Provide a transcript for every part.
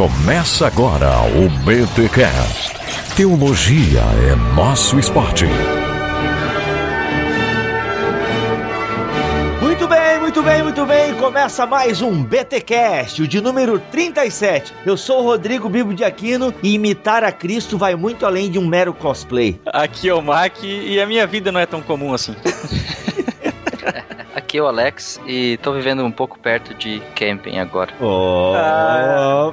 Começa agora o BTCast. Teologia é nosso esporte. Muito bem, muito bem, muito bem. Começa mais um BTcast, o de número 37. Eu sou o Rodrigo Bibo de Aquino e imitar a Cristo vai muito além de um mero cosplay. Aqui é o Mac e a minha vida não é tão comum assim. Aqui é o Alex e tô vivendo um pouco perto de camping agora. Opa!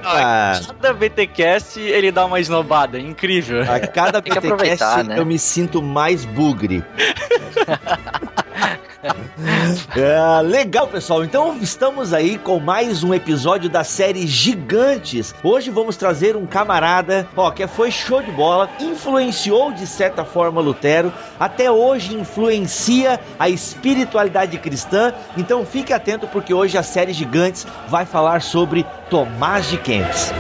Cada BTcast ele dá uma esnobada, incrível. A cada BTcast né? eu me sinto mais bugre. É, legal, pessoal. Então estamos aí com mais um episódio da série Gigantes. Hoje vamos trazer um camarada, ó, que foi show de bola, influenciou de certa forma Lutero, até hoje influencia a espiritualidade cristã. Então fique atento porque hoje a série Gigantes vai falar sobre Tomás de Kempis.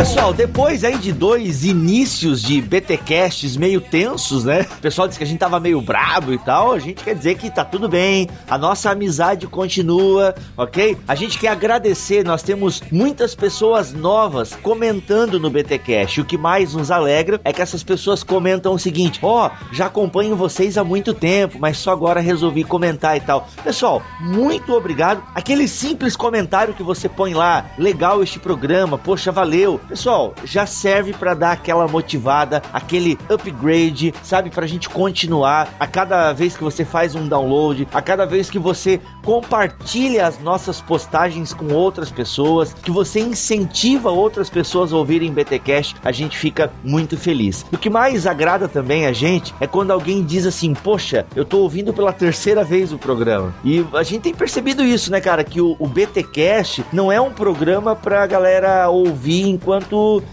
Pessoal, depois aí de dois inícios de BTcasts meio tensos, né? O pessoal disse que a gente tava meio brabo e tal. A gente quer dizer que tá tudo bem, a nossa amizade continua, ok? A gente quer agradecer, nós temos muitas pessoas novas comentando no BTcast. O que mais nos alegra é que essas pessoas comentam o seguinte: ó, já acompanho vocês há muito tempo, mas só agora resolvi comentar e tal. Pessoal, muito obrigado. Aquele simples comentário que você põe lá, legal este programa, poxa, valeu. Pessoal, já serve pra dar aquela motivada, aquele upgrade, sabe, pra gente continuar. A cada vez que você faz um download, a cada vez que você compartilha as nossas postagens com outras pessoas, que você incentiva outras pessoas a ouvirem BTcast, a gente fica muito feliz. O que mais agrada também a gente é quando alguém diz assim: "Poxa, eu tô ouvindo pela terceira vez o programa". E a gente tem percebido isso, né, cara, que o, o BTcast não é um programa pra galera ouvir enquanto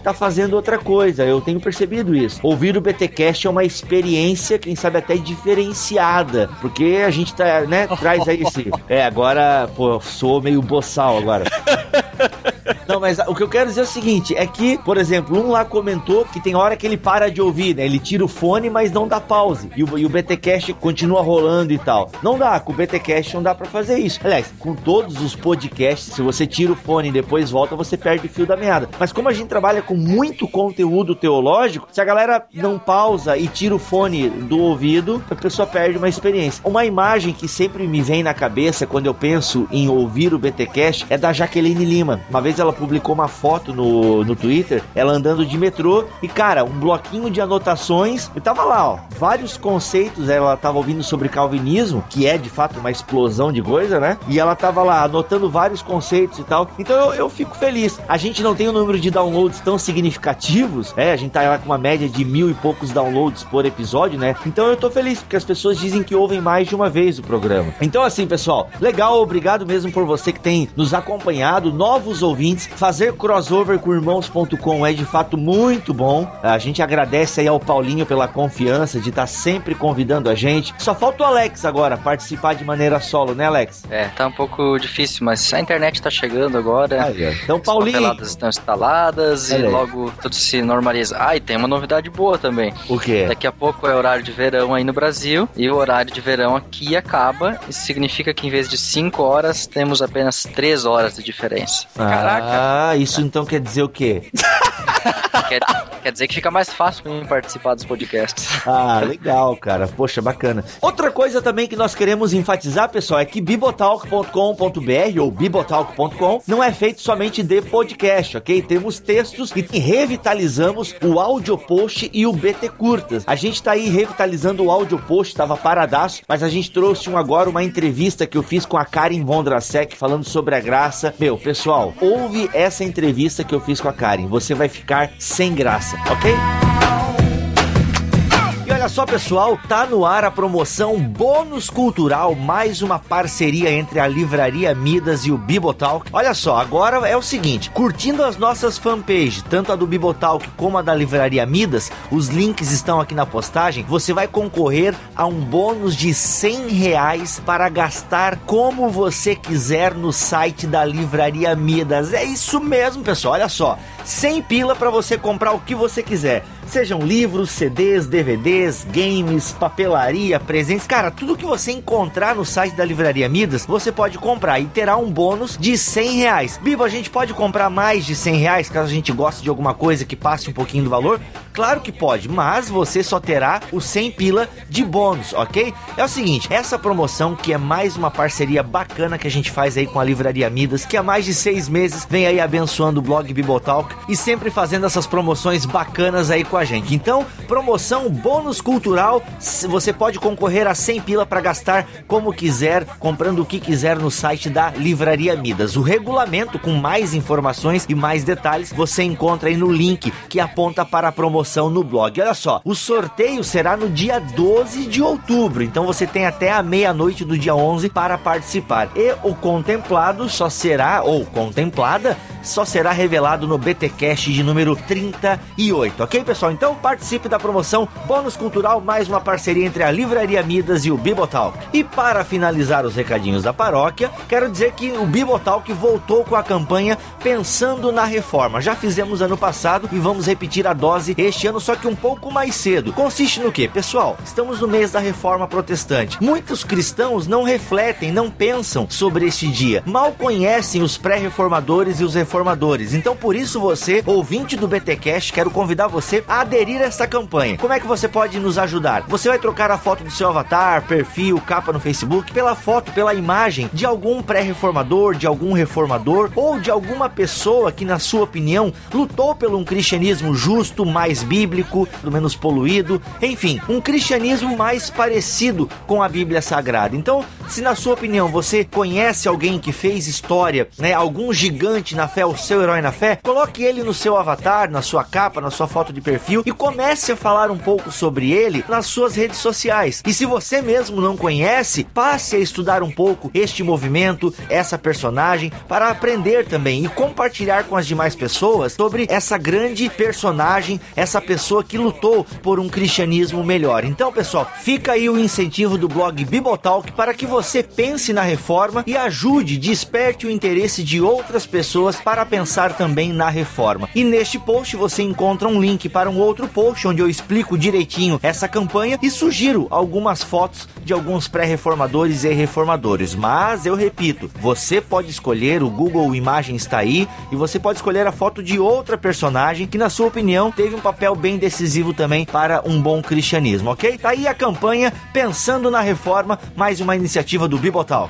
tá fazendo outra coisa. Eu tenho percebido isso. Ouvir o BTcast é uma experiência, quem sabe até diferenciada, porque a gente tá, né, traz aí esse É, agora, pô, sou meio boçal agora. Não, mas o que eu quero dizer é o seguinte: é que, por exemplo, um lá comentou que tem hora que ele para de ouvir, né? Ele tira o fone, mas não dá pause. E o, e o BTCast continua rolando e tal. Não dá, com o BTCast não dá pra fazer isso. Aliás, com todos os podcasts, se você tira o fone e depois volta, você perde o fio da meada. Mas como a gente trabalha com muito conteúdo teológico, se a galera não pausa e tira o fone do ouvido, a pessoa perde uma experiência. Uma imagem que sempre me vem na cabeça quando eu penso em ouvir o BTcast é da Jaqueline Lima. Uma vez ela publicou uma foto no, no Twitter, ela andando de metrô e, cara, um bloquinho de anotações. E tava lá, ó, vários conceitos. Ela tava ouvindo sobre calvinismo, que é de fato uma explosão de coisa, né? E ela tava lá anotando vários conceitos e tal. Então eu, eu fico feliz. A gente não tem um número de downloads tão significativos, é? A gente tá lá com uma média de mil e poucos downloads por episódio, né? Então eu tô feliz, porque as pessoas dizem que ouvem mais de uma vez o programa. Então, assim, pessoal, legal, obrigado mesmo por você que tem nos acompanhado, novos ouvintes. Fazer crossover com irmãos.com é de fato muito bom. A gente agradece aí ao Paulinho pela confiança de estar sempre convidando a gente. Só falta o Alex agora participar de maneira solo, né, Alex? É, tá um pouco difícil, mas a internet tá chegando agora. Então, As Paulinho, papeladas estão instaladas e aí. logo tudo se normaliza. Ah, e tem uma novidade boa também. o quê? Daqui a pouco é horário de verão aí no Brasil e o horário de verão aqui acaba. Isso significa que em vez de 5 horas temos apenas 3 horas de diferença. Ah, isso então quer dizer o quê? Quer, quer dizer que fica mais fácil pra mim participar dos podcasts. Ah, legal, cara. Poxa, bacana. Outra coisa também que nós queremos enfatizar, pessoal, é que bibotalk.com.br ou bibotalk.com não é feito somente de podcast, ok? Temos textos e revitalizamos o audio post e o BT Curtas. A gente tá aí revitalizando o audio post, tava paradaço, mas a gente trouxe um agora uma entrevista que eu fiz com a Karen Vondrasek falando sobre a graça. Meu, pessoal, ouve essa entrevista que eu fiz com a Karen. Você vai ficar sem graça, ok? Olha só, pessoal, tá no ar a promoção Bônus Cultural, mais uma parceria entre a Livraria Midas e o Bibotalk. Olha só, agora é o seguinte, curtindo as nossas fanpages, tanto a do Bibotalk como a da Livraria Midas, os links estão aqui na postagem, você vai concorrer a um bônus de 100 reais para gastar como você quiser no site da Livraria Midas. É isso mesmo, pessoal, olha só, 100 pila para você comprar o que você quiser. Sejam livros, CDs, DVDs, games, papelaria, presentes, cara, tudo que você encontrar no site da Livraria Midas, você pode comprar e terá um bônus de 100 reais. Bibo, a gente pode comprar mais de 100 reais caso a gente goste de alguma coisa que passe um pouquinho do valor? Claro que pode, mas você só terá o 100 pila de bônus, ok? É o seguinte, essa promoção que é mais uma parceria bacana que a gente faz aí com a Livraria Midas, que há mais de seis meses vem aí abençoando o blog Bibotalk e sempre fazendo essas promoções bacanas aí com a gente. Então, promoção bônus cultural, você pode concorrer a 100 pila para gastar como quiser, comprando o que quiser no site da Livraria Midas. O regulamento com mais informações e mais detalhes você encontra aí no link que aponta para a promoção no blog. Olha só, o sorteio será no dia 12 de outubro, então você tem até a meia-noite do dia 11 para participar. E o contemplado só será, ou contemplada, só será revelado no BTcast de número 38, ok, pessoal? Então participe da promoção Bônus Cultural, mais uma parceria entre a Livraria Midas e o Bibotalk. E para finalizar os recadinhos da paróquia, quero dizer que o Bibotalk voltou com a campanha Pensando na Reforma. Já fizemos ano passado e vamos repetir a dose este ano, só que um pouco mais cedo. Consiste no que, pessoal? Estamos no mês da Reforma Protestante. Muitos cristãos não refletem, não pensam sobre este dia. Mal conhecem os pré-reformadores e os reformadores. Então, por isso, você, ouvinte do BTcast, quero convidar você a aderir a essa campanha. Como é que você pode nos ajudar? Você vai trocar a foto do seu avatar, perfil, capa no Facebook, pela foto, pela imagem de algum pré-reformador, de algum reformador ou de alguma pessoa que, na sua opinião, lutou por um cristianismo justo, mais bíblico, menos poluído, enfim, um cristianismo mais parecido com a Bíblia Sagrada. Então, se na sua opinião você conhece alguém que fez história, né, algum gigante na fé, o seu herói na fé, coloque ele no seu avatar, na sua capa, na sua foto de perfil e comece a falar um pouco sobre ele nas suas redes sociais. E se você mesmo não conhece, passe a estudar um pouco este movimento, essa personagem, para aprender também e compartilhar com as demais pessoas sobre essa grande personagem, essa pessoa que lutou por um cristianismo melhor. Então, pessoal, fica aí o incentivo do blog Bibotalk para que você pense na reforma e ajude, desperte o interesse de outras pessoas para pensar também na reforma. E neste post você encontra um link para um outro post onde eu explico direitinho essa campanha e sugiro algumas fotos de alguns pré-reformadores e reformadores. Mas eu repito, você pode escolher, o Google Imagem está aí, e você pode escolher a foto de outra personagem que, na sua opinião, teve um papel bem decisivo também para um bom cristianismo, ok? Tá aí a campanha Pensando na Reforma, mais uma iniciativa do Bibotal.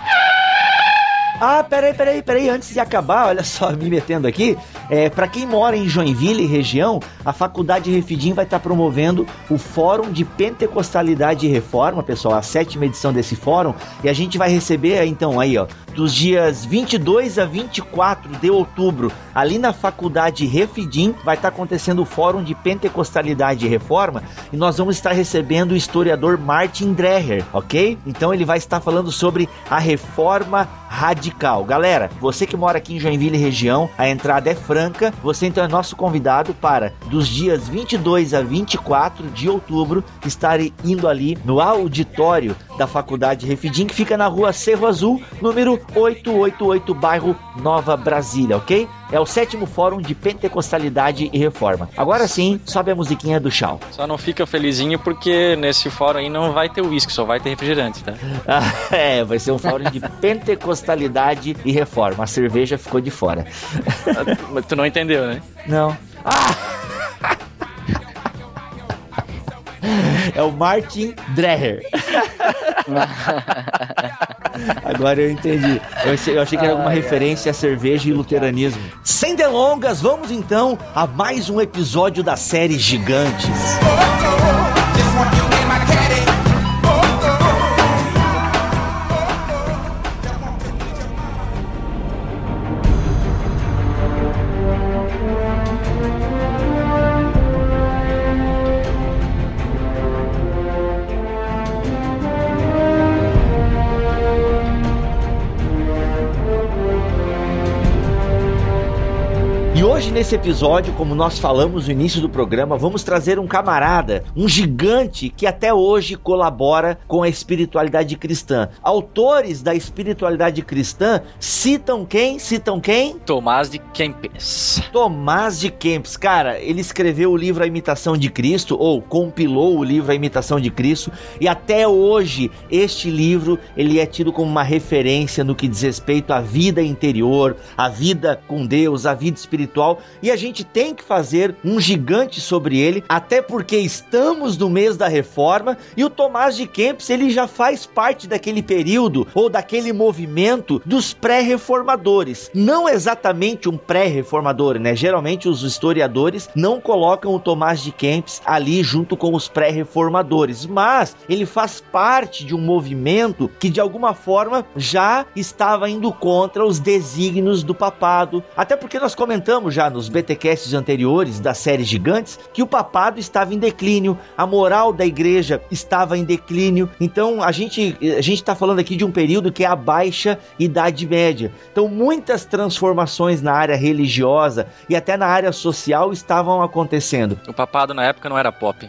Ah, peraí, peraí, peraí, antes de acabar, olha só, me metendo aqui, é, para quem mora em Joinville e região, a Faculdade Refidim vai estar promovendo o Fórum de Pentecostalidade e Reforma, pessoal, a sétima edição desse fórum, e a gente vai receber, então, aí, ó, dos dias 22 a 24 de outubro, ali na Faculdade Refidim, vai estar acontecendo o Fórum de Pentecostalidade e Reforma, e nós vamos estar recebendo o historiador Martin Dreher, ok? Então ele vai estar falando sobre a reforma radical. Galera, você que mora aqui em Joinville região, a entrada é franca. Você então é nosso convidado para dos dias 22 a 24 de outubro estar indo ali no auditório da Faculdade Refidim, que fica na rua Cerro Azul, número 888, bairro Nova Brasília, ok? É o sétimo fórum de pentecostalidade e reforma. Agora sim, sobe a musiquinha do chau. Só não fica felizinho porque nesse fórum aí não vai ter uísque, só vai ter refrigerante, tá? Ah, é, vai ser um fórum de pentecostalidade e reforma. A cerveja ficou de fora. Mas tu não entendeu, né? Não. Ah! É o Martin Dreher. Agora eu entendi. Eu achei, eu achei que era alguma referência a cerveja e luteranismo. Sem delongas, vamos então a mais um episódio da série Gigantes. Nesse episódio, como nós falamos no início do programa, vamos trazer um camarada, um gigante que até hoje colabora com a espiritualidade cristã. Autores da espiritualidade cristã citam quem? Citam quem? Tomás de Kempis. Tomás de Kempis. Cara, ele escreveu o livro A Imitação de Cristo, ou compilou o livro A Imitação de Cristo, e até hoje este livro ele é tido como uma referência no que diz respeito à vida interior, à vida com Deus, à vida espiritual, e a gente tem que fazer um gigante sobre ele, até porque estamos no mês da reforma e o Tomás de Kempis ele já faz parte daquele período ou daquele movimento dos pré-reformadores. Não exatamente um pré-reformador, né? Geralmente os historiadores não colocam o Tomás de Kempis ali junto com os pré-reformadores, mas ele faz parte de um movimento que de alguma forma já estava indo contra os desígnios do papado. Até porque nós comentamos já nos BTcasts anteriores da série Gigantes que o papado estava em declínio, a moral da igreja estava em declínio. Então a gente a gente está falando aqui de um período que é a baixa idade média. Então muitas transformações na área religiosa e até na área social estavam acontecendo. O papado na época não era pop.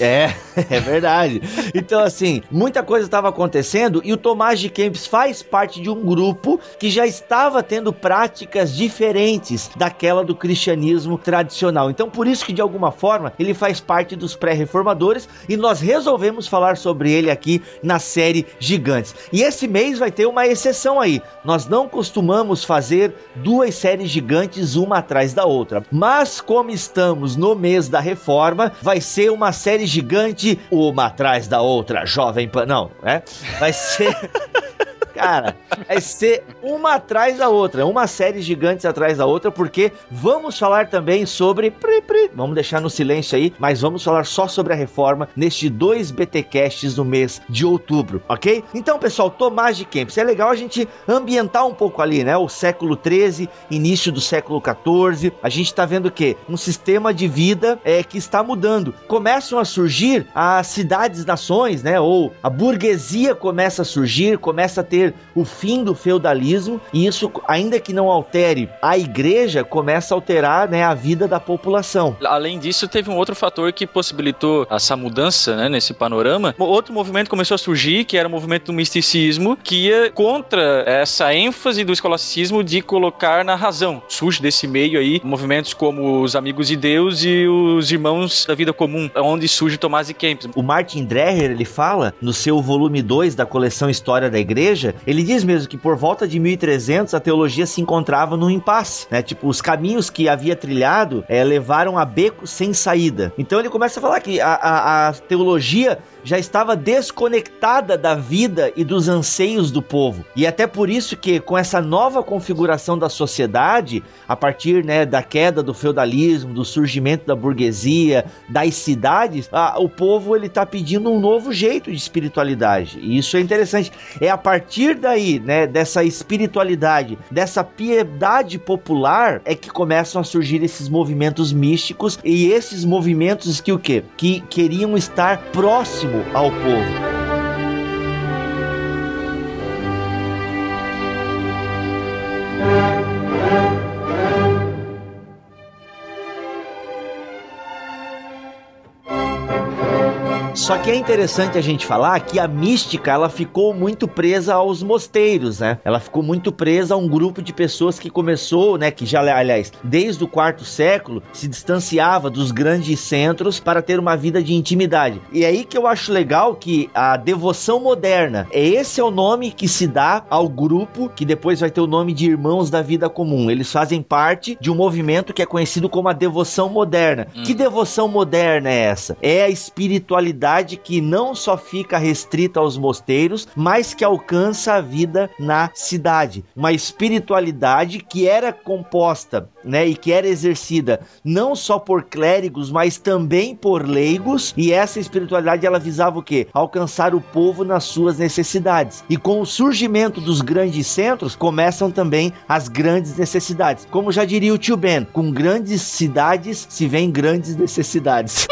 É, é verdade. Então, assim, muita coisa estava acontecendo e o Tomás de Kempis faz parte de um grupo que já estava tendo práticas diferentes daquela do cristianismo tradicional. Então, por isso que, de alguma forma, ele faz parte dos pré-reformadores e nós resolvemos falar sobre ele aqui na série Gigantes. E esse mês vai ter uma exceção aí. Nós não costumamos fazer duas séries gigantes uma atrás da outra. Mas, como estamos no mês da reforma, vai ser uma série gigante, uma atrás da outra, Jovem Pan. Não, é? Vai ser. Cara, vai ser uma atrás da outra, uma série gigantes atrás da outra, porque vamos falar também sobre. Vamos deixar no silêncio aí, mas vamos falar só sobre a reforma neste dois BTcasts no mês de outubro, ok? Então, pessoal, Tomás de Kempis, é legal a gente ambientar um pouco ali, né? O século 13, início do século 14, a gente tá vendo o quê? Um sistema de vida é, que está mudando. Começam a surgir as cidades-nações, né? Ou a burguesia começa a surgir, começa a ter o fim do feudalismo, e isso, ainda que não altere a igreja, começa a alterar né, a vida da população. Além disso, teve um outro fator que possibilitou essa mudança né, nesse panorama. Outro movimento começou a surgir, que era o movimento do misticismo, que ia contra essa ênfase do escolasticismo de colocar na razão. Surge desse meio aí movimentos como os Amigos de Deus e os Irmãos da Vida Comum, onde surge Tomás de Kempis. O Martin Dreher, ele fala no seu volume 2 da coleção História da Igreja, ele diz mesmo que por volta de 1300 a teologia se encontrava num impasse, né? Tipo, os caminhos que havia trilhado é, levaram a becos sem saída. Então ele começa a falar que a, a, a teologia já estava desconectada da vida e dos anseios do povo. E até por isso que com essa nova configuração da sociedade, a partir né, da queda do feudalismo, do surgimento da burguesia, das cidades, a, o povo ele está pedindo um novo jeito de espiritualidade. E isso é interessante. É a partir daí, né, dessa espiritualidade, dessa piedade popular, é que começam a surgir esses movimentos místicos e esses movimentos que o quê? Que queriam estar ao povo. Só que é interessante a gente falar que a mística ela ficou muito presa aos mosteiros, né? Ela ficou muito presa a um grupo de pessoas que começou, né? Que já, aliás, desde o quarto século se distanciava dos grandes centros para ter uma vida de intimidade. E é aí que eu acho legal que a devoção moderna, é esse é o nome que se dá ao grupo que depois vai ter o nome de Irmãos da Vida Comum. Eles fazem parte de um movimento que é conhecido como a devoção moderna. Hum. Que devoção moderna é essa? É a espiritualidade que não só fica restrita aos mosteiros, mas que alcança a vida na cidade. Uma espiritualidade que era composta, né, e que era exercida não só por clérigos, mas também por leigos, e essa espiritualidade ela visava o quê? Alcançar o povo nas suas necessidades. E com o surgimento dos grandes centros, começam também as grandes necessidades. Como já diria o tio Ben, com grandes cidades se vêm grandes necessidades.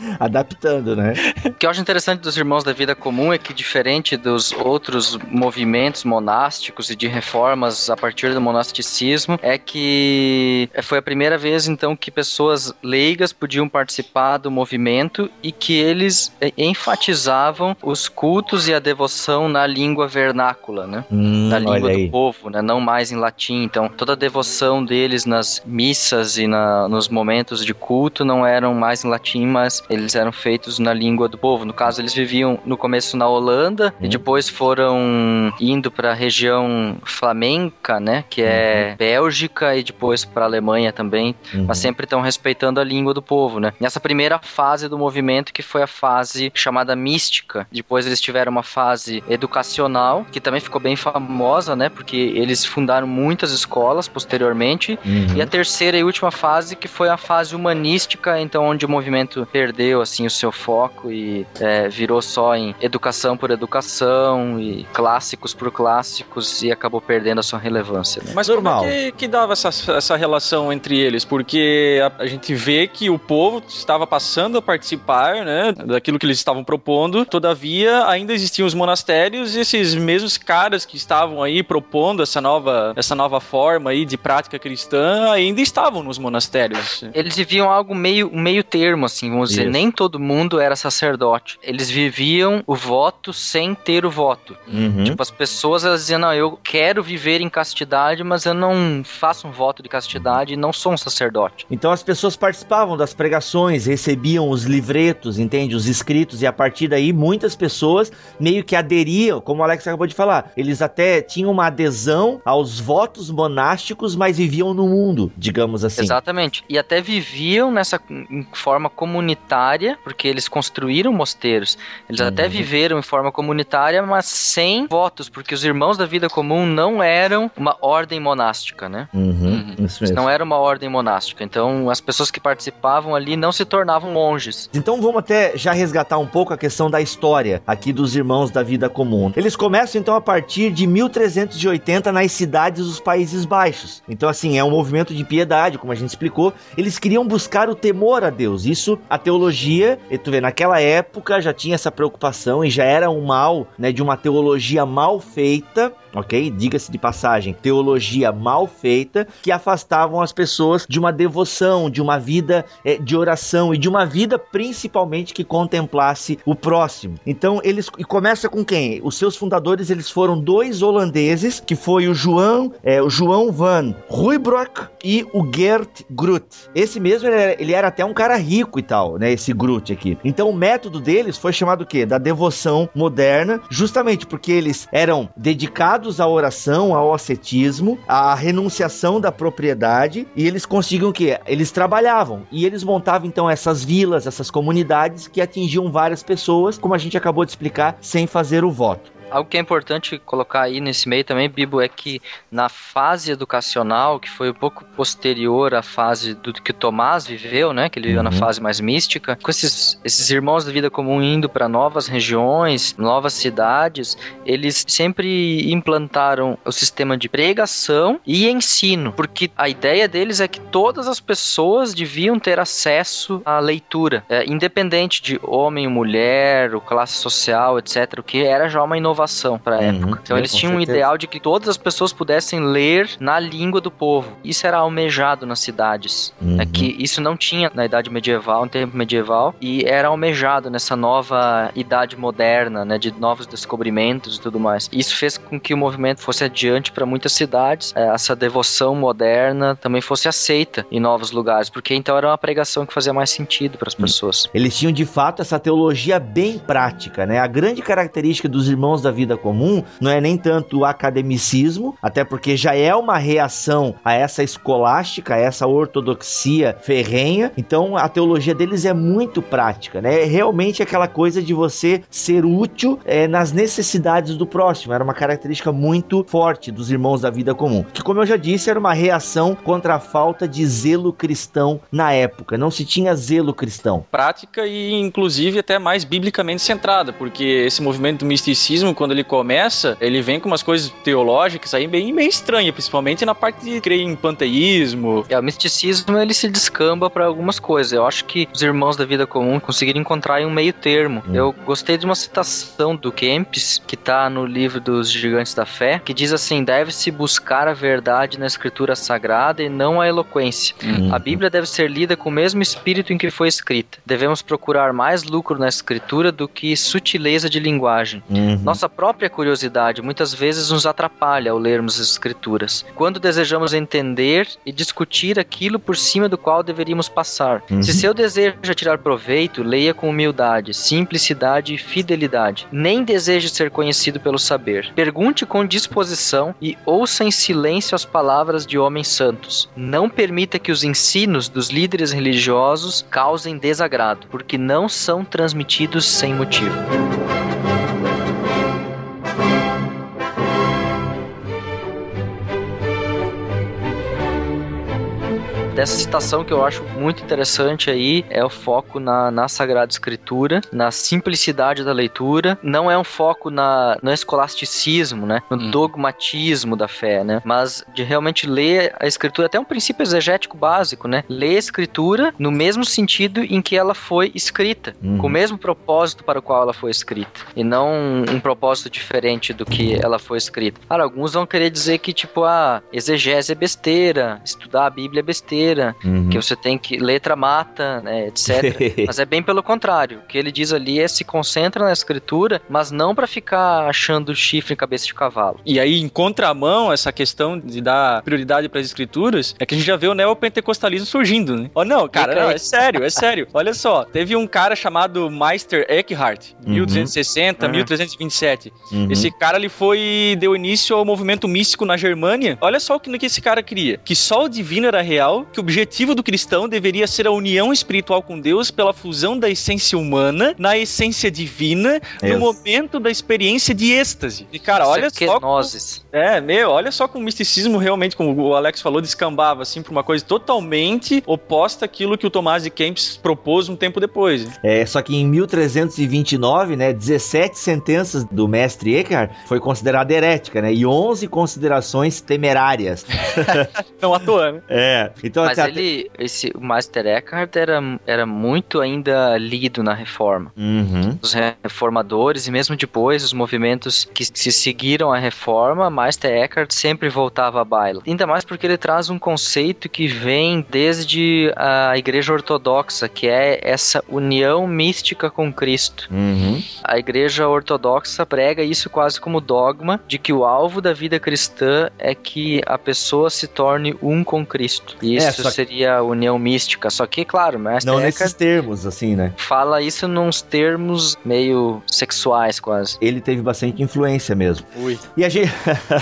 Adaptando, né? O que eu acho interessante dos Irmãos da Vida Comum é que, diferente dos outros movimentos monásticos e de reformas a partir do monasticismo, é que foi a primeira vez, então, que pessoas leigas podiam participar do movimento e que eles enfatizavam os cultos e a devoção na língua vernácula, né? Hum, na língua do povo, né? Não mais em latim. Então, toda a devoção deles nas missas e na- nos momentos de culto não eram mais em latim, mas eles eram feitos na língua do povo. No caso, eles viviam no começo na Holanda e depois foram indo para a região flamenca, né? Que é Bélgica e depois para Alemanha também, Uhum. mas sempre estão respeitando a língua do povo, né? Nessa primeira fase do movimento, que foi a fase chamada mística, depois eles tiveram uma fase educacional, que também ficou bem famosa, né? Porque eles fundaram muitas escolas posteriormente, Uhum. e a terceira e última fase, que foi a fase humanística, então onde o movimento perdeu assim o seu foco e é, virou só em educação por educação e clássicos por clássicos e acabou perdendo a sua relevância. Né? Mas Normal. como é que, que dava essa, essa relação entre eles? Porque a, a gente vê que o povo estava passando a participar, né, daquilo que eles estavam propondo. Todavia, ainda existiam os monastérios e esses mesmos caras que estavam aí propondo essa nova, essa nova forma aí de prática cristã ainda estavam nos monastérios. Eles viviam algo meio, meio termo, assim, vamos dizer. Isso. Nem todo mundo era sacerdote. Eles viviam o voto sem ter o voto. Uhum. Tipo, as pessoas elas diziam, não, eu quero viver em castidade, mas eu não faço um voto de castidade e não sou um sacerdote. Então as pessoas participavam das pregações, recebiam os livretos, entende? Os escritos, e a partir daí muitas pessoas meio que aderiam, como o Alex acabou de falar. Eles até tinham uma adesão aos votos monásticos, mas viviam no mundo, digamos assim. Exatamente. E até viviam nessa forma comunitária, porque eles construíram mosteiros. Eles até Uhum. viveram em forma comunitária, mas sem votos, porque os irmãos da vida comum não eram uma ordem monástica, né? Uhum, Uhum. Isso mesmo. Não era uma ordem monástica. Então, as pessoas que participavam ali não se tornavam monges. Então vamos até já resgatar um pouco a questão da história aqui dos irmãos da vida comum. Eles começam então a partir de 1380 nas cidades dos Países Baixos. Então assim, é um movimento de piedade, como a gente explicou. Eles queriam buscar o temor a Deus. Isso a teologia, e tu vê, naquela época já tinha essa preocupação e já era um mal, né, de uma teologia mal feita, ok? Diga-se de passagem, teologia mal feita que afastavam as pessoas de uma devoção, de uma vida eh, de oração e de uma vida principalmente que contemplasse o próximo. Então eles e começa com quem? Os seus fundadores eles foram dois holandeses que foi o João, eh, o João van Ruybroek e o Gert Groot. Esse mesmo ele era, ele era até um cara rico e tal, né? Esse Groot aqui. Então o método deles foi chamado o quê? Da devoção moderna, justamente porque eles eram dedicados à oração, ao ascetismo, à renunciação da propriedade e eles conseguiam o quê? Eles trabalhavam e eles montavam então essas vilas, essas comunidades que atingiam várias pessoas, como a gente acabou de explicar, sem fazer o voto. Algo que é importante colocar aí nesse meio também, Bibo, é que na fase educacional, que foi um pouco posterior à fase do que o Tomás viveu, né? Que ele viveu na Uhum. fase mais mística, com esses, esses irmãos da vida comum indo para novas regiões, novas cidades, eles sempre implantaram o sistema de pregação e ensino, porque a ideia deles é que todas as pessoas deviam ter acesso à leitura, é, independente de homem, mulher, ou classe social, etc., o que era já uma inovação para a Uhum, época. Então eles tinham um certeza. ideal de que todas as pessoas pudessem ler na língua do povo. Isso era almejado nas cidades. Uhum. É que isso não tinha na idade medieval, no tempo medieval, e era almejado nessa nova idade moderna, né, de novos descobrimentos e tudo mais. Isso fez com que o movimento fosse adiante para muitas cidades, é, essa devoção moderna também fosse aceita em novos lugares, porque então era uma pregação que fazia mais sentido para as pessoas. Eles tinham de fato essa teologia bem prática, né? A grande característica dos irmãos da vida comum não é nem tanto o academicismo, até porque já é uma reação a essa escolástica, a essa ortodoxia ferrenha. Então a teologia deles é muito prática, né? É realmente aquela coisa de você ser útil é, nas necessidades do próximo. Era uma característica muito forte dos irmãos da vida comum. Que, como eu já disse, era uma reação contra a falta de zelo cristão na época. Não se tinha zelo cristão. prática e inclusive até mais biblicamente centrada, porque esse movimento do misticismo quando ele começa, ele vem com umas coisas teológicas aí bem, bem estranhas, principalmente na parte de crer em panteísmo. É, o misticismo ele se descamba para algumas coisas. Eu acho que os irmãos da vida comum conseguiram encontrar um meio termo. Eu gostei de uma citação do Kempis, que tá no livro dos Gigantes da Fé, que diz assim: deve-se buscar a verdade na escritura sagrada e não a eloquência. Uhum. A Bíblia deve ser lida com o mesmo espírito em que foi escrita. Devemos procurar mais lucro na escritura do que sutileza de linguagem. Uhum. Nossa própria curiosidade muitas vezes nos atrapalha ao lermos as escrituras. Quando desejamos entender e discutir aquilo por cima do qual deveríamos passar. Uhum. Se seu desejo é tirar proveito, leia com humildade, simplicidade e fidelidade. Nem deseje ser conhecido pelo saber. Pergunte com disposição e ouça em silêncio as palavras de homens santos. Não permita que os ensinos dos líderes religiosos causem desagrado, porque não são transmitidos sem motivo. Dessa citação que eu acho muito interessante aí é o foco na, na Sagrada Escritura, na simplicidade da leitura. Não é um foco na, no escolasticismo, né? No Hum. dogmatismo da fé, né? Mas de realmente ler a Escritura, até um princípio exegético básico, né? Ler a Escritura no mesmo sentido em que ela foi escrita, Uhum. com o mesmo propósito para o qual ela foi escrita. E não um propósito diferente do que ela foi escrita. Cara, alguns vão querer dizer que, tipo, a exegese é besteira, estudar a Bíblia é besteira, Uhum. que você tem que. letra mata, né, etc. mas é bem pelo contrário. O que ele diz ali é se concentra na escritura, mas não para ficar achando chifre em cabeça de cavalo. E aí, em contramão, essa questão de dar prioridade para as escrituras, é que a gente já vê o neopentecostalismo surgindo, né? Oh, não, cara, não, é sério, é sério. Olha só, teve um cara chamado Meister Eckhart, Uhum. 1260, Ah. 1327. Uhum. Esse cara, ele foi, deu início ao movimento místico na Germânia. Olha só o que, que esse cara queria. Que só o divino era real, que o objetivo do cristão deveria ser a união espiritual com Deus pela fusão da essência humana na essência divina, Isso. no momento da experiência de êxtase. E, cara, olha é só... como- é, meu, olha só como o misticismo realmente, como o Alex falou, descambava assim pra uma coisa totalmente oposta àquilo que o Tomás de Kempis propôs um tempo depois. É, só que em 1329, né, 17 sentenças do mestre Eckhart foi considerada herética, né, e 11 considerações temerárias. Não à toa, né? É, então Mas até- ele, esse, Master Eckhart era, era muito ainda lido na reforma. Uhum. Os reformadores e mesmo depois os movimentos que se seguiram a reforma, Meister Eckhart sempre voltava à baila. Ainda mais porque ele traz um conceito que vem desde a Igreja Ortodoxa, que é essa união mística com Cristo. Uhum. A Igreja Ortodoxa prega isso quase como dogma de que o alvo da vida cristã é que a pessoa se torne um com Cristo. E É, isso só seria a união mística. Só que, claro, Meister Não Eckhart nesses termos, assim, né? fala isso nos termos meio sexuais quase. Ele teve bastante influência mesmo. Ui. E a gente.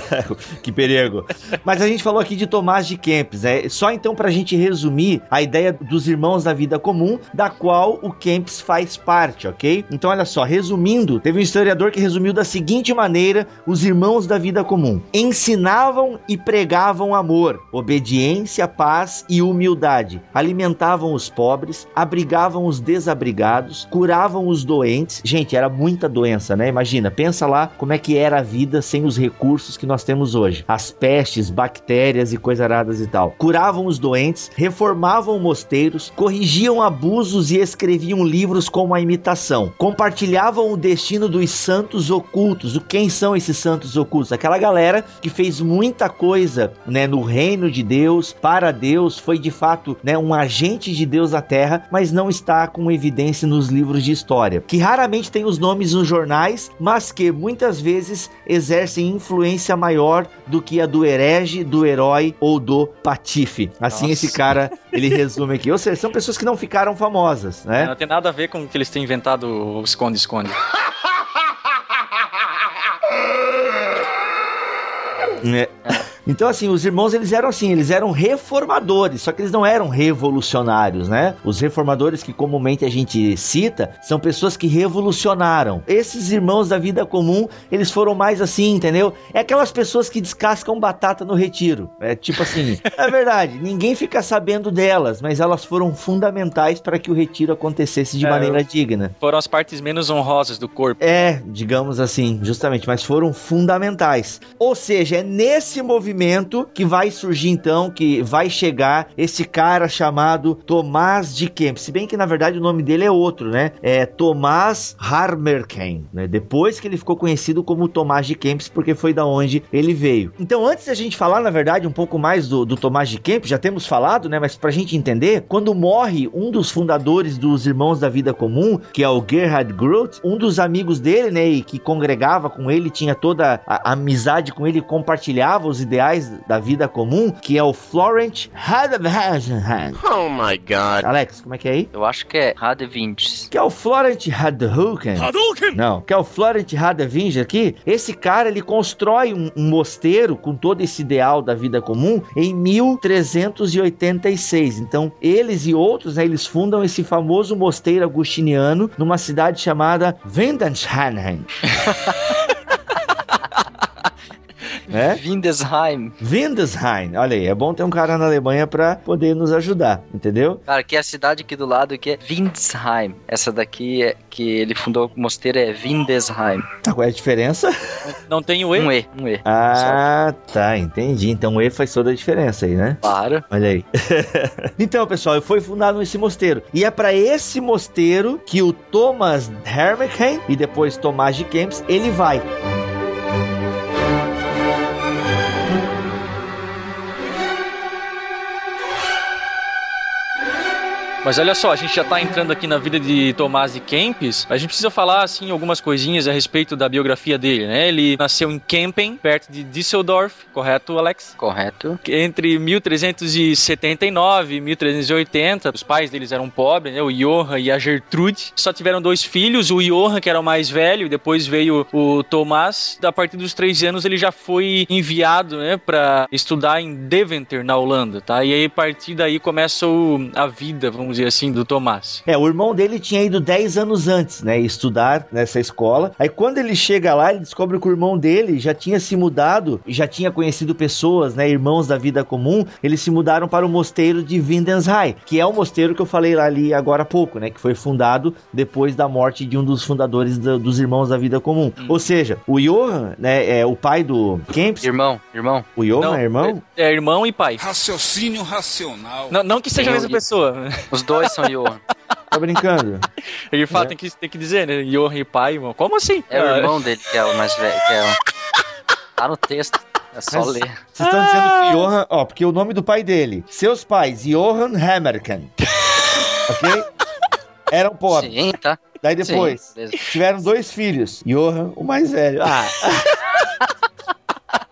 que perigo. Mas a gente falou aqui de Tomás de Kempis, né? Só então pra gente resumir a ideia dos irmãos da vida comum, da qual o Kempis faz parte, ok? Então, olha só, resumindo, teve um historiador que resumiu da seguinte maneira os irmãos da vida comum: ensinavam e pregavam amor, obediência, paz e humildade, alimentavam os pobres, abrigavam os desabrigados, curavam os doentes. Gente, era muita doença, né? Imagina, pensa lá como é que era a vida sem os recursos que nós temos hoje. As pestes, bactérias e coisas aradas e tal. Curavam os doentes, reformavam mosteiros, corrigiam abusos e escreviam livros como a imitação. Compartilhavam o destino dos santos ocultos. O quem são esses santos ocultos? Aquela galera que fez muita coisa, né, no reino de Deus, para Deus, foi de fato, né, um agente de Deus à terra, mas não está com evidência nos livros de história. Que raramente tem os nomes nos jornais, mas que muitas vezes exercem influência maior do que a do herege, do herói ou do patife. Assim Nossa. esse cara, ele resume aqui. Ou seja, são pessoas que não ficaram famosas, né? Não tem nada a ver com o que eles têm inventado o esconde-esconde. É. Então, assim, os irmãos, eles eram assim, eles eram reformadores, só que eles não eram revolucionários, né? Os reformadores que comumente a gente cita são pessoas que revolucionaram. Esses irmãos da vida comum, eles foram mais assim, entendeu? É aquelas pessoas que descascam batata no retiro. É tipo assim, é verdade, ninguém fica sabendo delas, mas elas foram fundamentais para que o retiro acontecesse de É, maneira digna. Foram as partes menos honrosas do corpo. É, digamos assim, justamente, mas foram fundamentais. Ou seja, é nesse movimento que vai surgir então, que vai chegar esse cara chamado Tomás de Kempis. Se bem que na verdade o nome dele é outro, né? É Tomás Harmerken, né? Depois que ele ficou conhecido como Tomás de Kempis, porque foi da onde ele veio. Então, antes da gente falar, na verdade, um pouco mais do, do Tomás de Kempis, já temos falado, né? Mas pra gente entender, quando morre um dos fundadores dos Irmãos da Vida Comum, que é o Gerhard Groth, um dos amigos dele, né? E que congregava com ele, tinha toda a, a amizade com ele, compartilhava os ideais da vida comum, que é o Florent Hadevhagen. Oh my god. Alex, como é que é aí? Eu acho que é Radevintes. Que é o Florent Hadhuken. Não, que é o Florent Hadeving aqui. Esse cara, ele constrói um, um mosteiro com todo esse ideal da vida comum em 1386. Então, eles e outros, né, eles fundam esse famoso mosteiro agustiniano numa cidade chamada Windensheim. né? Windesheim. Windesheim. Olha aí, é bom ter um cara na Alemanha pra poder nos ajudar, entendeu? Cara, que é a cidade aqui do lado que é Windesheim. Essa daqui é que ele fundou o mosteiro é Windesheim. Tá, qual é a diferença? Não tem o E? Um E, um E. Ah, tá, entendi. Então o E faz toda a diferença aí, né? Claro. Olha aí. então, pessoal, foi fundado esse mosteiro. E é para esse mosteiro que o Thomas Hermeken e depois Tomás de Kempis, ele vai. Mas olha só, a gente já tá entrando aqui na vida de Tomás de Kempis. A gente precisa falar, assim, algumas coisinhas a respeito da biografia dele, né? Ele nasceu em Kempen, perto de Düsseldorf, correto, Alex? Correto. Entre 1379 e 1380, os pais deles eram pobres, né? O Johann e a Gertrude. Só tiveram dois filhos, o Johann, que era o mais velho, e depois veio o Tomás. A partir dos três anos, ele já foi enviado, né, para estudar em Deventer, na Holanda, tá? E aí, a partir daí, começa a vida, vamos dizer assim, do Tomás. É, o irmão dele tinha ido 10 anos antes, né, estudar nessa escola. Aí quando ele chega lá, ele descobre que o irmão dele já tinha se mudado, já tinha conhecido pessoas, né, irmãos da vida comum. Eles se mudaram para o mosteiro de Windensheim, que é o mosteiro que eu falei lá ali agora há pouco, né, que foi fundado depois da morte de um dos fundadores da- dos irmãos da vida comum. Ou seja, o Johann, né, é o pai do Kempis. Irmão, irmão. O Johann é irmão? É, é irmão e pai. Raciocínio racional. Não, não que seja a mesma pessoa. Os dois são Johan. Tá brincando? Ele fala, É. tem, que, tem que dizer, né? Johann e pai, irmão. Como assim? É o Ah, irmão dele que é o mais velho. Que é o... Tá no texto. É só Mas- ler. Vocês estão dizendo que Johann, ó, porque o nome do pai dele, seus pais, Johann Hammerken, ok? Eram pobres. Sim, tá. Daí depois, Sim, tiveram dois filhos. Johann, o mais velho. Ah.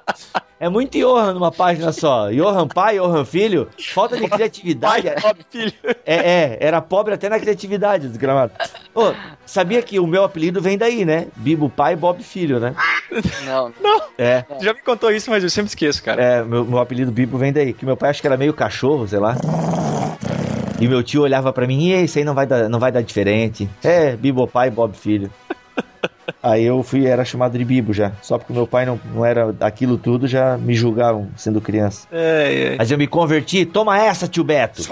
É muito Johann numa página só. Johann pai, Johann filho. Falta de criatividade. Pai, pobre filho. É, é, era pobre até na criatividade, desgramado. Ô, sabia que o meu apelido vem daí, né? Bibo pai, Bob filho, né? Não, É. Já me contou isso, mas eu sempre esqueço, cara. É, meu, meu apelido Bibo vem daí. Que meu pai acho que era meio cachorro, sei lá. E meu tio olhava pra mim, e isso aí não vai dar, não vai dar diferente. É, Bibo pai, Bob filho. Aí eu fui, era chamado de Bibo já. Só porque meu pai não, não era aquilo tudo, já me julgavam sendo criança. É, é. Mas eu me converti, toma essa, tio Beto.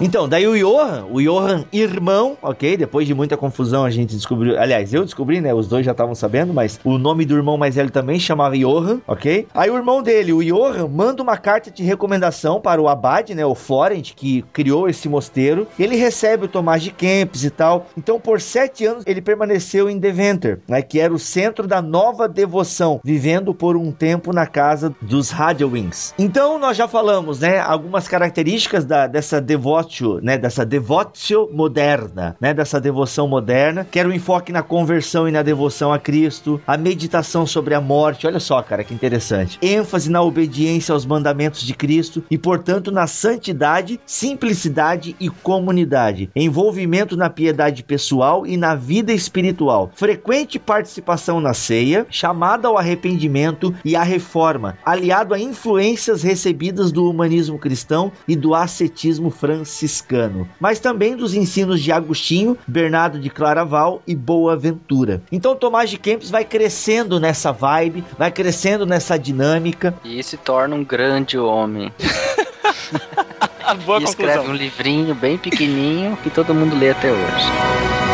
Então, daí o Johan, o Johan irmão, ok? Depois de muita confusão a gente descobriu, aliás, eu descobri, né? Os dois já estavam sabendo, mas o nome do irmão mais velho também chamava Johan, ok? Aí o irmão dele, o Johan, manda uma carta de recomendação para o abade, né? O Florent, que criou esse mosteiro. Ele recebe o Tomás de Kempis e tal. Então, por sete anos, ele permaneceu em Deventer, né? Que era o centro da nova devoção, vivendo por um tempo na casa dos Hadewings. Então, nós já falamos, né? Algumas características da, dessa devotion devotio, né, dessa devotio moderna, né, dessa devoção moderna, que era o enfoque na conversão e na devoção a Cristo, a meditação sobre a morte, olha só, cara, que interessante. ênfase na obediência aos mandamentos de Cristo e, portanto, na santidade, simplicidade e comunidade, envolvimento na piedade pessoal e na vida espiritual, frequente participação na ceia, chamada ao arrependimento e à reforma, aliado a influências recebidas do humanismo cristão e do ascetismo franciscano, mas também dos ensinos de Agostinho, Bernardo de Claraval e Boaventura. Então Tomás de Kempis vai crescendo nessa vibe, vai crescendo nessa dinâmica. E se torna um grande homem. Boa e escreve conclusão. um livrinho bem pequenininho que todo mundo lê até hoje.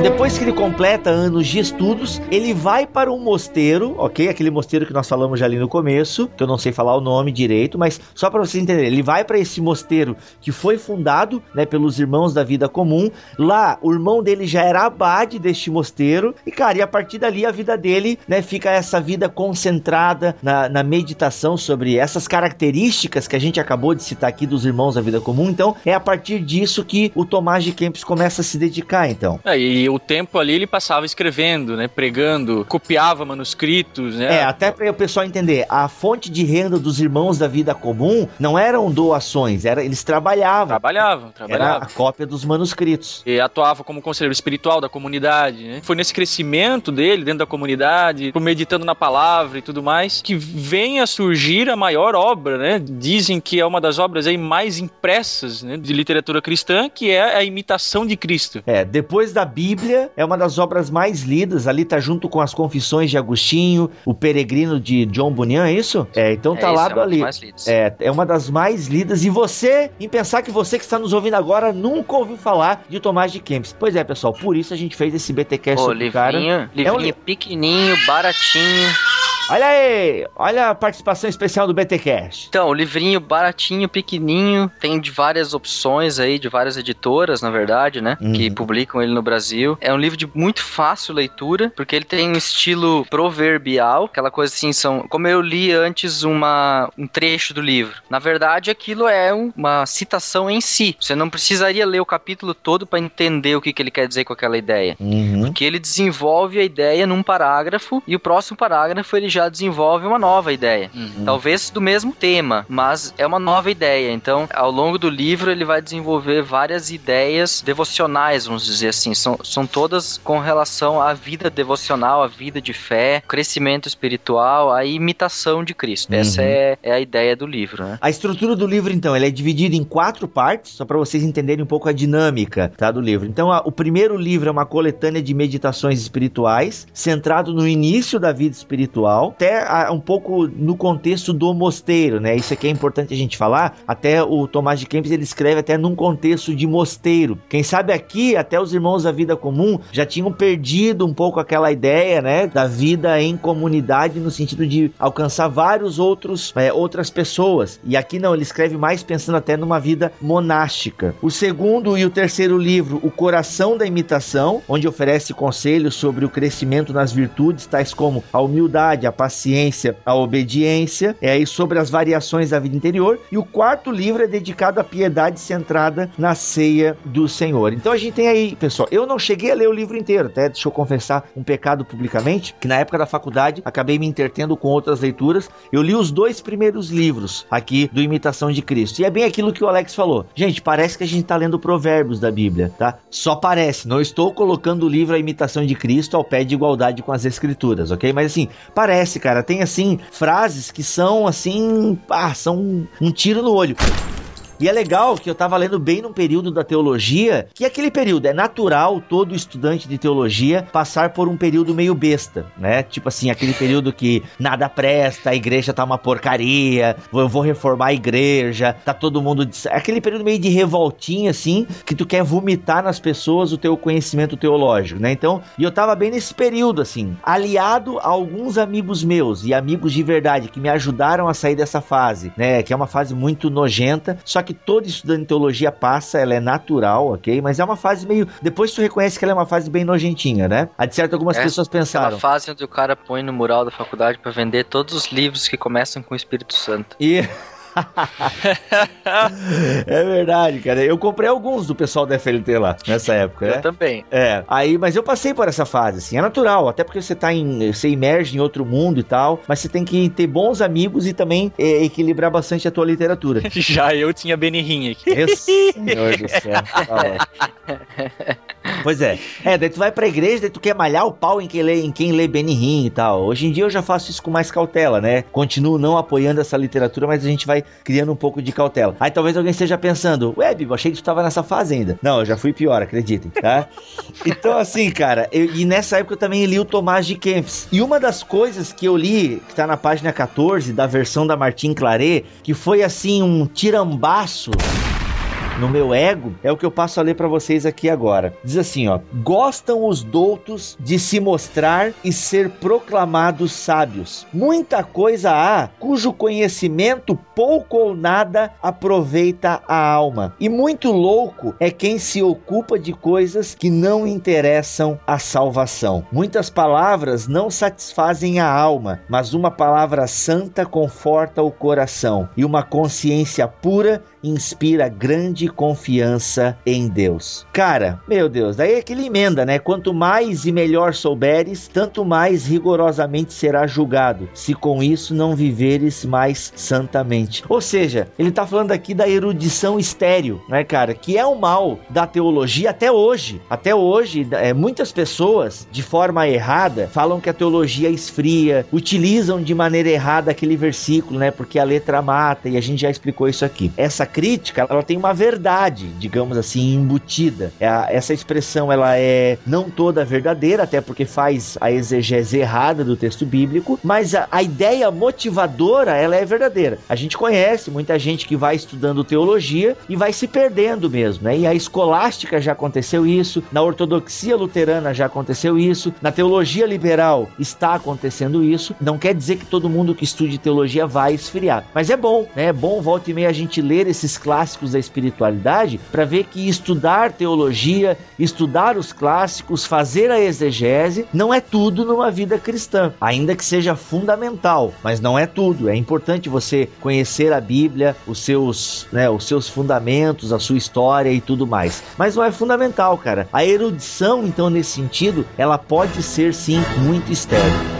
Depois que ele completa anos de estudos, ele vai para um mosteiro, ok? Aquele mosteiro que nós falamos já ali no começo, que eu não sei falar o nome direito, mas só para vocês entenderem, ele vai para esse mosteiro que foi fundado, né, pelos irmãos da vida comum. Lá, o irmão dele já era abade deste mosteiro e, cara, e a partir dali a vida dele, né, fica essa vida concentrada na, na meditação sobre essas características que a gente acabou de citar aqui dos irmãos da vida comum. Então, é a partir disso que o Tomás de Kempis começa a se dedicar, então. É, e o tempo ali ele passava escrevendo, né? Pregando, copiava manuscritos, né? É, até para o pessoal entender, a fonte de renda dos irmãos da vida comum não eram doações, era eles trabalhavam. Trabalhavam, Era trabalhavam. a cópia dos manuscritos. E atuava como conselheiro espiritual da comunidade, né? Foi nesse crescimento dele dentro da comunidade, por meditando na palavra e tudo mais, que vem a surgir a maior obra, né? Dizem que é uma das obras aí mais impressas né, de literatura cristã, que é a imitação de Cristo. É, depois da Bíblia, é uma das obras mais lidas. Ali tá junto com as Confissões de Agostinho, o Peregrino de John Bunyan, é isso? É, então tá é, isso, lá é ali. É, é uma das mais lidas. E você, em pensar que você que está nos ouvindo agora nunca ouviu falar de Tomás de Kempis. Pois é, pessoal, por isso a gente fez esse BTcast Pô, sobre o cara. livrinho, livrinho li- pequenininho, baratinho. Olha aí, olha a participação especial do BTcast. Então, o livrinho baratinho, pequenininho, tem de várias opções aí, de várias editoras, na verdade, né? Uhum. Que publicam ele no Brasil. É um livro de muito fácil leitura, porque ele tem um estilo proverbial, aquela coisa assim, são. Como eu li antes uma, um trecho do livro. Na verdade, aquilo é um- uma citação em si. Você não precisaria ler o capítulo todo para entender o que, que ele quer dizer com aquela ideia. Uhum. Que ele desenvolve a ideia num parágrafo e o próximo parágrafo ele já desenvolve uma nova ideia. Talvez do mesmo tema, mas é uma nova ideia. Então, ao longo do livro, ele vai desenvolver várias ideias devocionais, vamos dizer assim. São, são todas com relação à vida devocional, à vida de fé, crescimento espiritual, a imitação de Cristo. Essa Uhum. é, é a ideia do livro, né? A estrutura do livro, então, ele é dividido em quatro partes, só para vocês entenderem um pouco a dinâmica tá, do livro. Então, a- o primeiro livro é uma coletânea de meditações espirituais, centrado no início da vida espiritual, até ah, um pouco no contexto do mosteiro, né? Isso aqui é importante a gente falar. Até o Tomás de Kempis ele escreve até num contexto de mosteiro. Quem sabe aqui, até os irmãos da vida comum já tinham perdido um pouco aquela ideia, né? Da vida em comunidade, no sentido de alcançar vários outros, é, outras pessoas. E aqui não, ele escreve mais pensando até numa vida monástica. O segundo e o terceiro livro, O Coração da Imitação, onde oferece conselhos sobre o crescimento nas virtudes, tais como a humildade, a paciência, a obediência, é aí sobre as variações da vida interior. E o quarto livro é dedicado à piedade centrada na ceia do Senhor. Então a gente tem aí, pessoal, eu não cheguei a ler o livro inteiro, até deixa eu confessar um pecado publicamente, que na época da faculdade acabei me intertendo com outras leituras. Eu li os dois primeiros livros aqui do Imitação de Cristo. E é bem aquilo que o Alex falou. Gente, parece que a gente tá lendo provérbios da Bíblia, tá? Só parece. Não estou colocando o livro A Imitação de Cristo ao pé de igualdade com as escrituras, ok? Mas assim, parece, cara. Tem assim, frases que são assim, ah, são um tiro no olho. E é legal que eu tava lendo bem num período da teologia, que aquele período é natural todo estudante de teologia passar por um período meio besta, né? Tipo assim, aquele período que nada presta, a igreja tá uma porcaria, eu vou reformar a igreja, tá todo mundo. Aquele período meio de revoltinha, assim, que tu quer vomitar nas pessoas o teu conhecimento teológico, né? Então, e eu tava bem nesse período, assim, aliado a alguns amigos meus e amigos de verdade que me ajudaram a sair dessa fase, né? Que é uma fase muito nojenta, só que que todo estudante de teologia passa, ela é natural, ok? Mas é uma fase meio. Depois tu reconhece que ela é uma fase bem nojentinha, né? A de certo, algumas É, pessoas pensaram. Aquela fase onde o cara põe no mural da faculdade pra vender todos os livros que começam com o Espírito Santo. E. é verdade, cara. Eu comprei alguns do pessoal da FLT lá, nessa época, Eu né? também. É, aí, mas eu passei por essa fase, assim, é natural, até porque você tá em, você emerge em outro mundo e tal, mas você tem que ter bons amigos e também é, equilibrar bastante a tua literatura. Já eu tinha Benihim aqui. Meu senhor do céu. Pois é. É, daí tu vai pra igreja, daí tu quer malhar o pau em quem lê, em quem lê Benihim e tal. Hoje em dia eu já faço isso com mais cautela, né? Continuo não apoiando essa literatura, mas a gente vai criando um pouco de cautela. Aí talvez alguém esteja pensando, ué, Bibo, achei que tu tava nessa fase ainda. Não, eu já fui pior, acreditem, tá? Então, assim, cara, eu- e nessa época eu também li o Tomás de Kempis. E uma das coisas que eu li, que tá na página 14 da versão da Martin Claret, que foi assim um tirambaço no meu ego, é o que eu passo a ler pra vocês aqui agora. Diz assim, ó: Gostam os doutos de se mostrar e ser proclamados sábios. Muita coisa há cujo conhecimento pouco ou nada aproveita a alma. E muito louco é quem se ocupa de coisas que não interessam a salvação. Muitas palavras não satisfazem a alma, mas uma palavra santa conforta o coração, e uma consciência pura inspira grande confiança em Deus. Cara, meu Deus, daí é que ele emenda, né? Quanto mais e melhor souberes, tanto mais rigorosamente será julgado, se com isso não viveres mais santamente. Ou seja, ele tá falando aqui da erudição estéril, né, cara? Que é o mal da teologia até hoje. Até hoje, é, muitas pessoas, de forma errada, falam que a teologia esfria, utilizam de maneira errada aquele versículo, né? Porque a letra mata, e a gente já explicou isso aqui. Essa crítica, ela tem uma verdade, digamos assim, embutida. É essa expressão, ela é não toda verdadeira, até porque faz a exegese errada do texto bíblico, mas a, a ideia motivadora, ela é verdadeira. A gente conhece muita gente que vai estudando teologia e vai se perdendo mesmo, né? E a escolástica já aconteceu isso, na ortodoxia luterana já aconteceu isso, na teologia liberal está acontecendo isso. Não quer dizer que todo mundo que estude teologia vai esfriar, mas é bom, né? É bom volta e meia a gente ler esses clássicos da espiritualidade para ver que estudar teologia, estudar os clássicos, fazer a exegese não é tudo numa vida cristã, ainda que seja fundamental, mas não é tudo. É importante você conhecer a Bíblia, os seus, né, os seus fundamentos, a sua história e tudo mais. Mas não é fundamental, cara. A erudição, então, nesse sentido, ela pode ser sim muito estéril.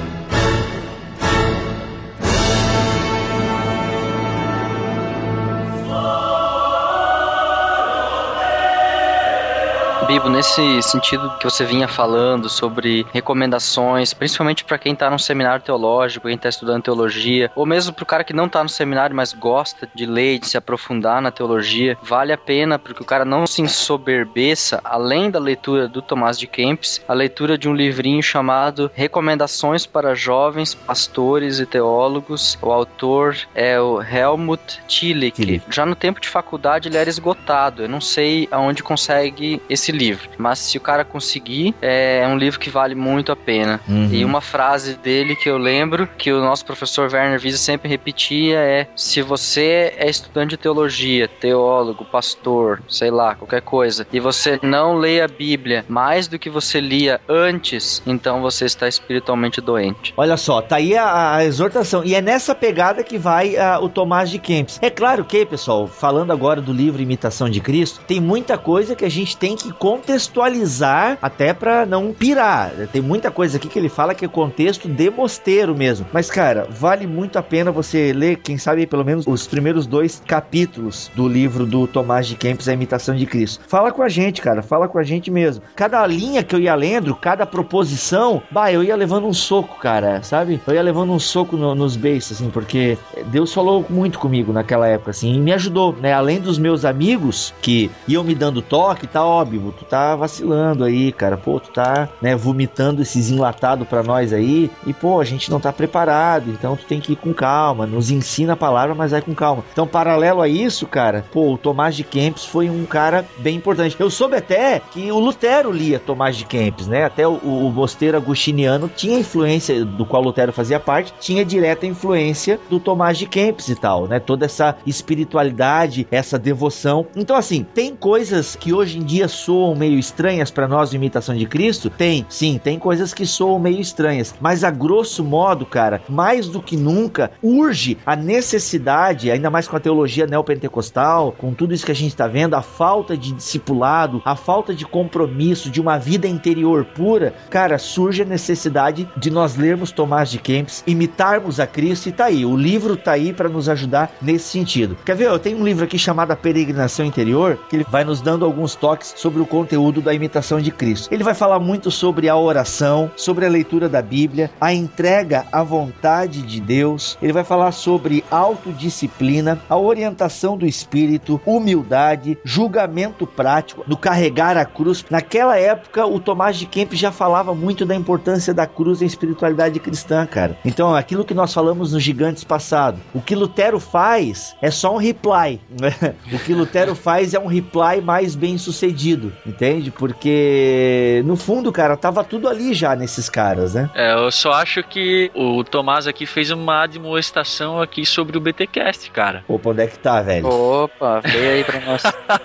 Bibo, nesse sentido que você vinha falando sobre recomendações, principalmente para quem tá num seminário teológico, quem tá estudando teologia, ou mesmo pro cara que não tá no seminário, mas gosta de ler, de se aprofundar na teologia, vale a pena porque o cara não se ensoberbeça, além da leitura do Tomás de Kempis, a leitura de um livrinho chamado Recomendações para Jovens Pastores e Teólogos. O autor é o Helmut. Tillich. Já no tempo de faculdade ele era esgotado. Eu não sei aonde consegue esse livro, mas se o cara conseguir, é um livro que vale muito a pena. Uhum. E uma frase dele que eu lembro, que o nosso professor Werner Wiese sempre repetia é: se você é estudante de teologia, teólogo, pastor, sei lá, qualquer coisa, e você não lê a Bíblia mais do que você lia antes, então você está espiritualmente doente. Olha só, tá aí a, a exortação. E é nessa pegada que vai ah, o Tomás de Kempis. É claro que, pessoal, falando agora do livro Imitação de Cristo, tem muita coisa que a gente tem que contextualizar até pra não pirar. Tem muita coisa aqui que ele fala que é contexto de mosteiro mesmo. Mas, cara, vale muito a pena você ler, quem sabe, pelo menos os primeiros dois capítulos do livro do Tomás de Kempis, A Imitação de Cristo. Fala com a gente, cara, fala com a gente mesmo. Cada linha que eu ia lendo, cada proposição, bah, eu ia levando um soco, cara, sabe? Eu ia levando um soco no- nos beiços, assim, porque Deus falou muito comigo naquela época, assim, e me ajudou, né? Além dos meus amigos que iam me dando toque tal, óbvio, tu tá vacilando aí, cara. Pô, tu tá, né, vomitando esses enlatados pra nós aí. E, pô, a gente não tá preparado. Então tu tem que ir com calma. Nos ensina a palavra, mas vai com calma. Então, paralelo a isso, cara, pô, o Tomás de Kempis foi um cara bem importante. Eu soube até que o Lutero lia Tomás de Kempis, né? Até o, o mosteiro agustiniano tinha influência, do qual Lutero fazia parte, tinha direta influência do Tomás de Kempis e tal, né? Toda essa espiritualidade, essa devoção. Então, assim, tem coisas que hoje em dia soam meio estranhas para nós, imitação de Cristo? Tem, sim, tem coisas que soam meio estranhas. Mas a grosso modo, cara, mais do que nunca, urge a necessidade, ainda mais com a teologia neopentecostal, com tudo isso que a gente está vendo, a falta de discipulado, a falta de compromisso, de uma vida interior pura, cara, surge a necessidade de nós lermos Tomás de Kempis, imitarmos a Cristo e tá aí. O livro tá aí para nos ajudar nesse sentido. Quer ver? Eu tenho um livro aqui chamado A Peregrinação Interior, que ele vai nos dando alguns toques sobre o conteúdo da imitação de Cristo. Ele vai falar muito sobre a oração, sobre a leitura da Bíblia, a entrega à vontade de Deus. Ele vai falar sobre autodisciplina, a orientação do espírito, humildade, julgamento prático, do carregar a cruz. Naquela época, o Tomás de Kempis já falava muito da importância da cruz em espiritualidade cristã, cara. Então, aquilo que nós falamos nos gigantes passado, o que Lutero faz é só um reply. né? o que Lutero faz é um reply mais bem sucedido, entende? Porque no fundo, cara, tava tudo ali já nesses caras, né? É, eu só acho que o Tomás aqui fez uma admoestação aqui sobre o BTcast, cara. Opa, onde é que tá, velho? Opa, veio aí pra nós.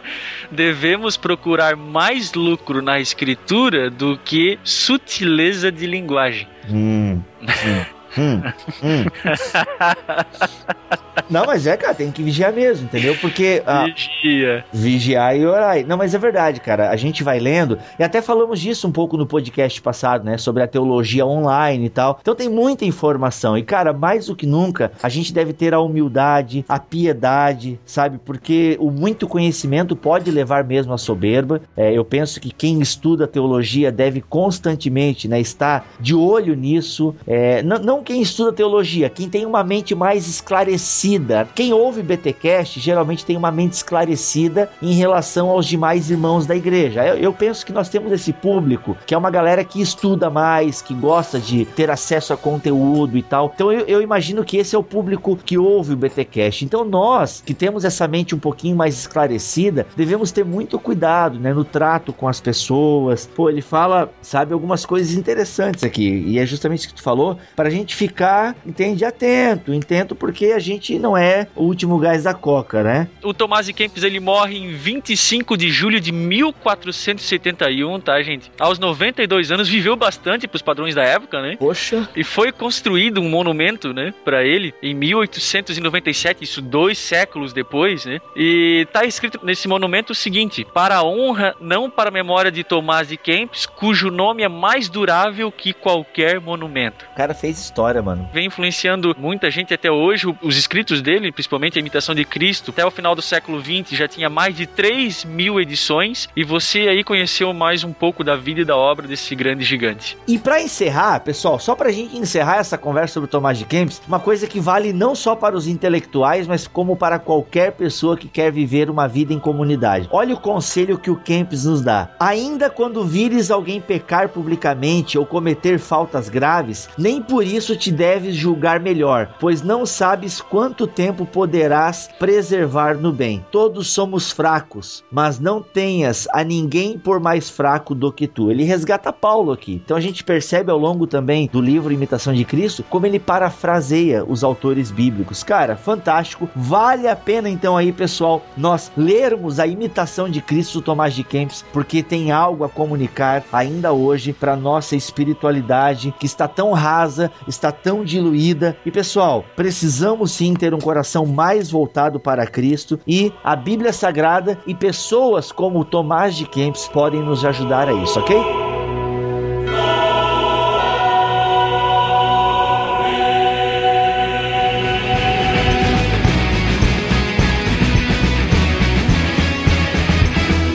Devemos procurar mais lucro na escritura do que sutileza de linguagem. Hum, hum, hum, hum. Não, mas é, cara, tem que vigiar mesmo, entendeu? Porque ah, Vigia. vigiar e orar. Não, mas é verdade, cara. A gente vai lendo, e até falamos disso um pouco no podcast passado, né? Sobre a teologia online e tal. Então tem muita informação. E, cara, mais do que nunca, a gente deve ter a humildade, a piedade, sabe? Porque o muito conhecimento pode levar mesmo à soberba. É, eu penso que quem estuda teologia deve constantemente, né? Estar de olho nisso. É, não, não quem estuda teologia, quem tem uma mente mais esclarecida. Quem ouve BTcast geralmente tem uma mente esclarecida em relação aos demais irmãos da igreja. Eu, eu penso que nós temos esse público que é uma galera que estuda mais, que gosta de ter acesso a conteúdo e tal. Então eu, eu imagino que esse é o público que ouve o BTcast. Então nós que temos essa mente um pouquinho mais esclarecida devemos ter muito cuidado, né, no trato com as pessoas. Pô, ele fala, sabe, algumas coisas interessantes aqui e é justamente isso que tu falou para a gente ficar, entende, atento, atento porque a gente não é o último gás da coca, né? O Tomás de Kempis ele morre em 25 de julho de 1471, tá, gente? Aos 92 anos, viveu bastante pros padrões da época, né? Poxa, E foi construído um monumento, né, para ele em 1897, isso dois séculos depois, né? E tá escrito nesse monumento o seguinte: para a honra, não para a memória de Tomás de Kempis, cujo nome é mais durável que qualquer monumento. o cara fez história, mano. Vem influenciando muita gente até hoje. Os escritos dele, principalmente a imitação de Cristo, até o final do século XX já tinha mais de 3 mil edições. E você aí conheceu mais um pouco da vida e da obra desse grande gigante. E pra encerrar, pessoal, só pra gente encerrar essa conversa sobre o Tomás de Kempis, uma coisa que vale não só para os intelectuais, mas como para qualquer pessoa que quer viver uma vida em comunidade. Olha o conselho que o Kempis nos dá. Ainda quando vires alguém pecar publicamente ou cometer faltas graves, nem por isso te deves julgar melhor, pois não sabes quanto tempo poderás preservar no bem. Todos somos fracos, mas não tenhas a ninguém por mais fraco do que tu. Ele resgata Paulo aqui. Então a gente percebe ao longo também do livro Imitação de Cristo como ele parafraseia os autores bíblicos. Cara, fantástico. Vale a pena então aí, pessoal, nós lermos a Imitação de Cristo Tomás de Kempis, porque tem algo a comunicar ainda hoje para nossa espiritualidade que está tão rasa, está tão diluída. E pessoal, precisamos sim ter um coração mais voltado para Cristo e a Bíblia Sagrada e pessoas como Tomás de Kempis podem nos ajudar a isso, ok?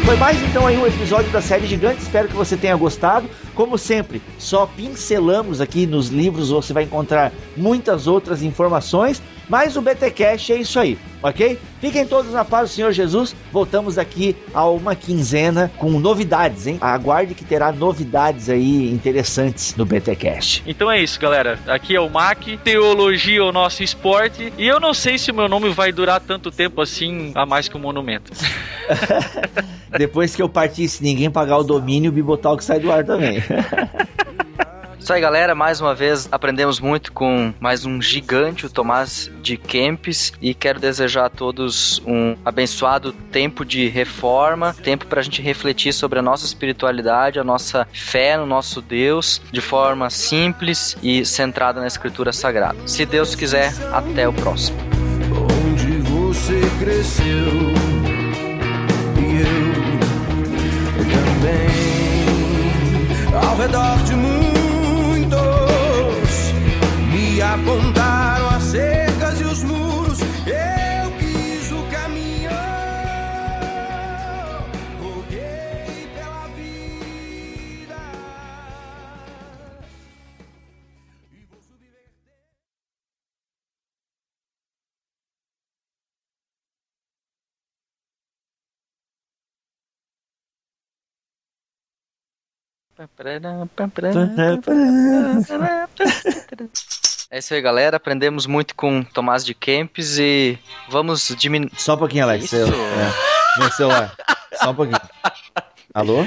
Foi mais então aí um episódio da série Gigante, espero que você tenha gostado. Como sempre, só pincelamos aqui nos livros, você vai encontrar muitas outras informações. Mas o BTcast é isso aí, ok? Fiquem todos na paz do Senhor Jesus. Voltamos aqui a uma quinzena com novidades, hein? Aguarde que terá novidades aí interessantes no BTcast. Então é isso, galera. Aqui é o Mac, teologia é o nosso esporte, e eu não sei se o meu nome vai durar tanto tempo assim, a mais que o monumento. Depois que eu partir, se ninguém pagar o domínio, o Bibotalk sai do ar também. Isso aí, galera. Mais uma vez aprendemos muito com mais um gigante, o Tomás de Kempis. E quero desejar a todos um abençoado tempo de reforma, tempo para a gente refletir sobre a nossa espiritualidade, a nossa fé no nosso Deus, de forma simples e centrada na Escritura Sagrada. Se Deus quiser, até o próximo. onde você cresceu e eu também ao redor de muitos me apontaram as cercas e os muros eu quis o caminho roguei pela vida É isso aí, galera. Aprendemos muito com Tomás de Kempis e vamos diminuir. Só um pouquinho, Alex. Isso. Eu- é, meu celular. Só um pouquinho. Alô?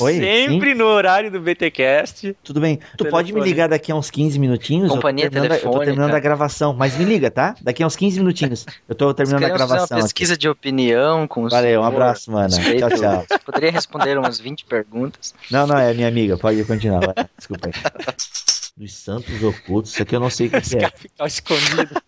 Oi? Sempre no horário do BTcast. Tudo bem. Tu pode me Telefone. ligar daqui a uns 15 minutinhos? Companhia eu tô terminando, a- eu tô telefônica. terminando a gravação, mas me liga, tá? Daqui a uns 15 minutinhos. Eu tô terminando a Queremos fazer gravação. uma aqui. pesquisa de opinião com o Valeu, um abraço, mano. respeito- Tchau, tchau. Poderia responder umas 20 perguntas. Não, não, é minha amiga. Pode continuar. vai. Desculpa aí. Dos Santos Ocultos, isso aqui eu não sei o que, que é. Ficar escondido.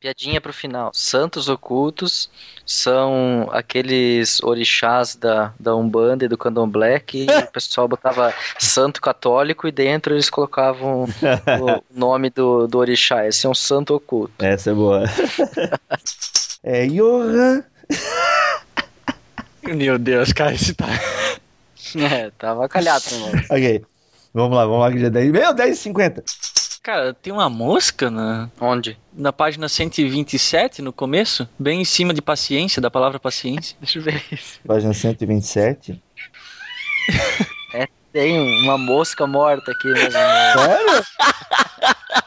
Piadinha pro final. Santos ocultos são aqueles orixás da, da Umbanda e do Candomblé que o pessoal botava santo católico e dentro eles colocavam o nome do, do orixá. Esse é um santo oculto. Essa é boa. É Johan. Meu Deus, cara, esse tá. É, tava calhado, mano. Ok. Vamos lá, vamos lá que já é 10. Meu, 10 e 50. Cara, tem uma mosca na, Onde? na página 127, no começo, bem em cima de paciência, da palavra paciência. Deixa eu ver isso. Página 127. Tem uma mosca morta aqui mesmo. Sério?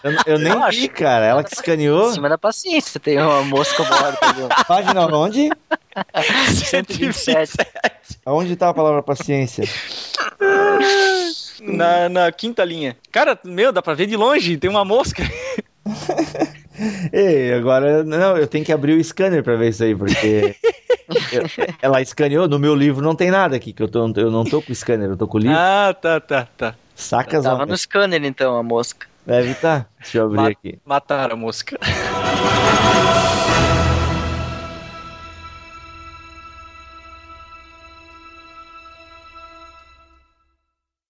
Eu, eu nem Eu vi, cara. Ela que Em escaneou. cima da paciência tem uma mosca morta ali. ó. Página onde? 127. Aonde tá a palavra paciência? Na, na quinta linha. Cara, meu, dá pra ver de longe, tem uma mosca. Ei, agora. Não, eu tenho que abrir o scanner pra ver isso aí, porque. eu- ela escaneou. No meu livro não tem nada aqui, que eu, tô, eu não tô com o scanner, eu tô com o livro. Ah, tá, tá, tá. Sacas, Tava no scanner então a mosca. Deve tá. Deixa eu abrir Ma- aqui. Mataram a mosca.